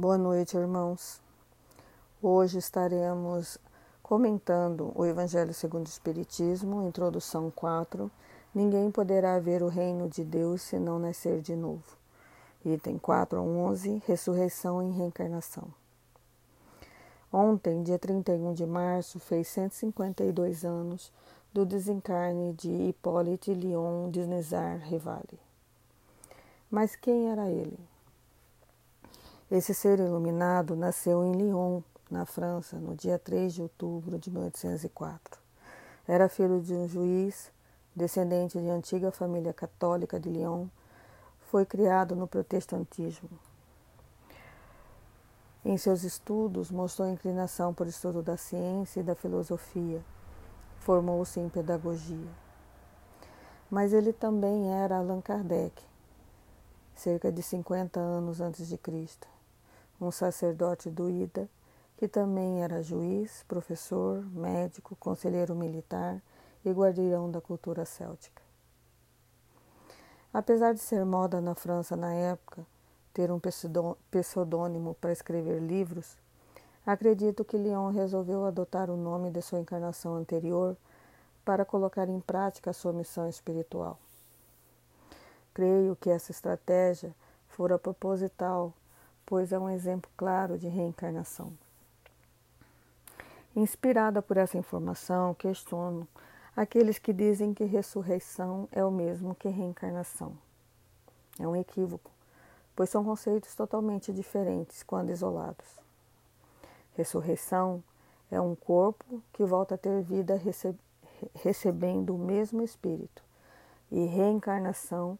Boa noite, irmãos. Hoje estaremos comentando o Evangelho segundo o Espiritismo, introdução 4. Ninguém poderá ver o reino de Deus se não nascer de novo. Item 4 a 11, ressurreição e reencarnação. Ontem, dia 31 de março, fez 152 anos do desencarne de Hippolyte Léon Desnezar Rivali. Mas quem era ele? Esse ser iluminado nasceu em Lyon, na França, no dia 3 de outubro de 1804. Era filho de um juiz, descendente de antiga família católica de Lyon, foi criado no protestantismo. Em seus estudos, mostrou inclinação por estudo da ciência e da filosofia. Formou-se em pedagogia. Mas ele também era Allan Kardec, cerca de 50 anos antes de Cristo um sacerdote do Ida, que também era juiz, professor, médico, conselheiro militar e guardião da cultura céltica. Apesar de ser moda na França na época ter um pseudônimo para escrever livros, acredito que Leon resolveu adotar o nome de sua encarnação anterior para colocar em prática sua missão espiritual. Creio que essa estratégia fora proposital pois é um exemplo claro de reencarnação. Inspirada por essa informação, questiono aqueles que dizem que ressurreição é o mesmo que reencarnação. É um equívoco, pois são conceitos totalmente diferentes quando isolados. Ressurreição é um corpo que volta a ter vida recebendo o mesmo espírito, e reencarnação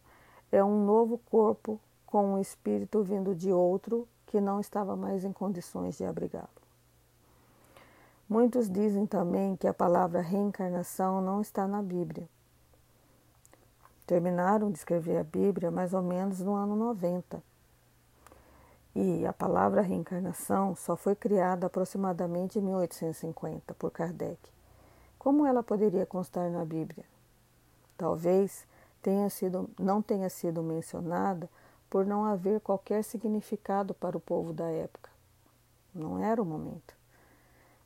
é um novo corpo com um espírito vindo de outro que não estava mais em condições de abrigá-lo. Muitos dizem também que a palavra reencarnação não está na Bíblia. Terminaram de escrever a Bíblia mais ou menos no ano 90. E a palavra reencarnação só foi criada aproximadamente em 1850 por Kardec. Como ela poderia constar na Bíblia? Talvez tenha sido, não tenha sido mencionada por não haver qualquer significado para o povo da época. Não era o momento.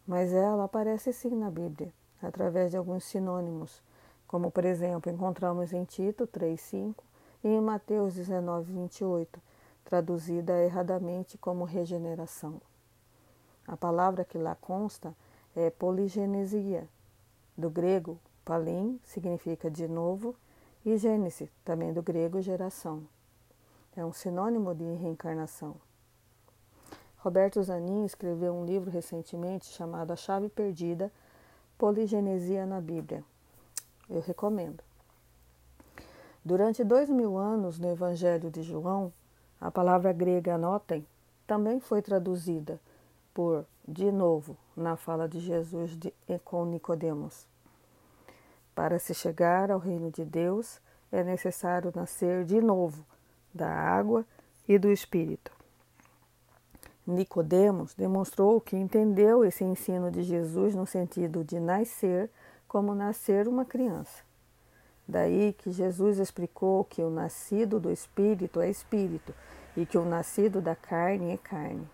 Mas ela aparece sim na Bíblia, através de alguns sinônimos, como por exemplo encontramos em Tito 3,5 e em Mateus 19, 28, traduzida erradamente como regeneração. A palavra que lá consta é poligenesia, do grego palim significa de novo, e gênese, também do grego geração é um sinônimo de reencarnação. Roberto Zanin escreveu um livro recentemente chamado A Chave Perdida, Poligenesia na Bíblia. Eu recomendo. Durante dois mil anos no Evangelho de João, a palavra grega anotem também foi traduzida por de novo na fala de Jesus de, com Nicodemos. Para se chegar ao reino de Deus é necessário nascer de novo da água e do espírito. Nicodemos demonstrou que entendeu esse ensino de Jesus no sentido de nascer como nascer uma criança. Daí que Jesus explicou que o nascido do espírito é espírito e que o nascido da carne é carne.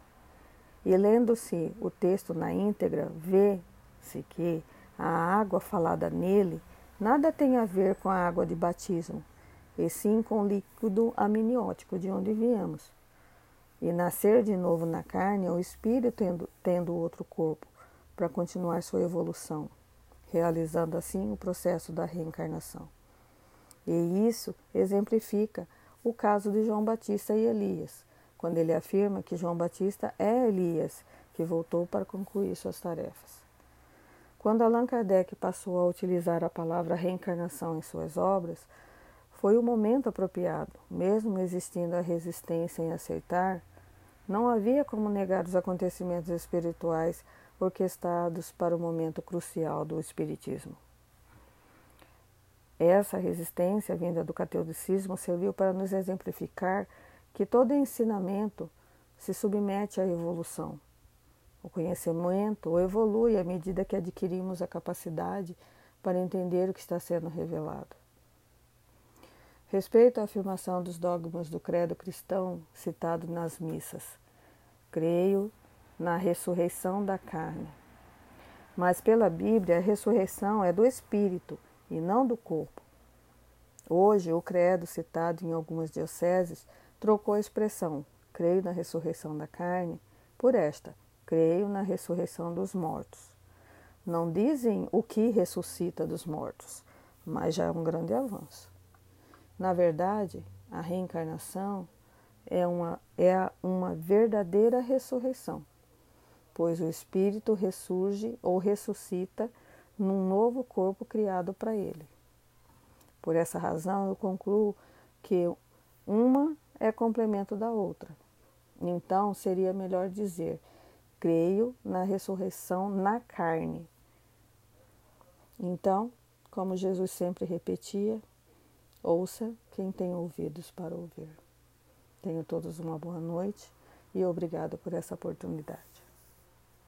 E lendo-se o texto na íntegra, vê-se que a água falada nele nada tem a ver com a água de batismo, e sim com líquido amniótico de onde viemos. E nascer de novo na carne é o espírito tendo, tendo outro corpo para continuar sua evolução, realizando assim o processo da reencarnação. E isso exemplifica o caso de João Batista e Elias, quando ele afirma que João Batista é Elias, que voltou para concluir suas tarefas. Quando Allan Kardec passou a utilizar a palavra reencarnação em suas obras, foi o momento apropriado, mesmo existindo a resistência em aceitar, não havia como negar os acontecimentos espirituais orquestrados para o momento crucial do Espiritismo. Essa resistência vinda do catolicismo serviu para nos exemplificar que todo ensinamento se submete à evolução. O conhecimento evolui à medida que adquirimos a capacidade para entender o que está sendo revelado. Respeito à afirmação dos dogmas do credo cristão citado nas missas. creio na ressurreição da carne. Mas pela Bíblia, a ressurreição é do espírito e não do corpo. Hoje, o credo citado em algumas dioceses trocou a expressão creio na ressurreição da carne por esta creio na ressurreição dos mortos. Não dizem o que ressuscita dos mortos, mas já é um grande avanço. Na verdade, a reencarnação é uma, é uma verdadeira ressurreição, pois o espírito ressurge ou ressuscita num novo corpo criado para ele. Por essa razão, eu concluo que uma é complemento da outra. Então, seria melhor dizer: creio na ressurreição na carne. Então, como Jesus sempre repetia, ouça quem tem ouvidos para ouvir. Tenham todos uma boa noite e obrigado por essa oportunidade.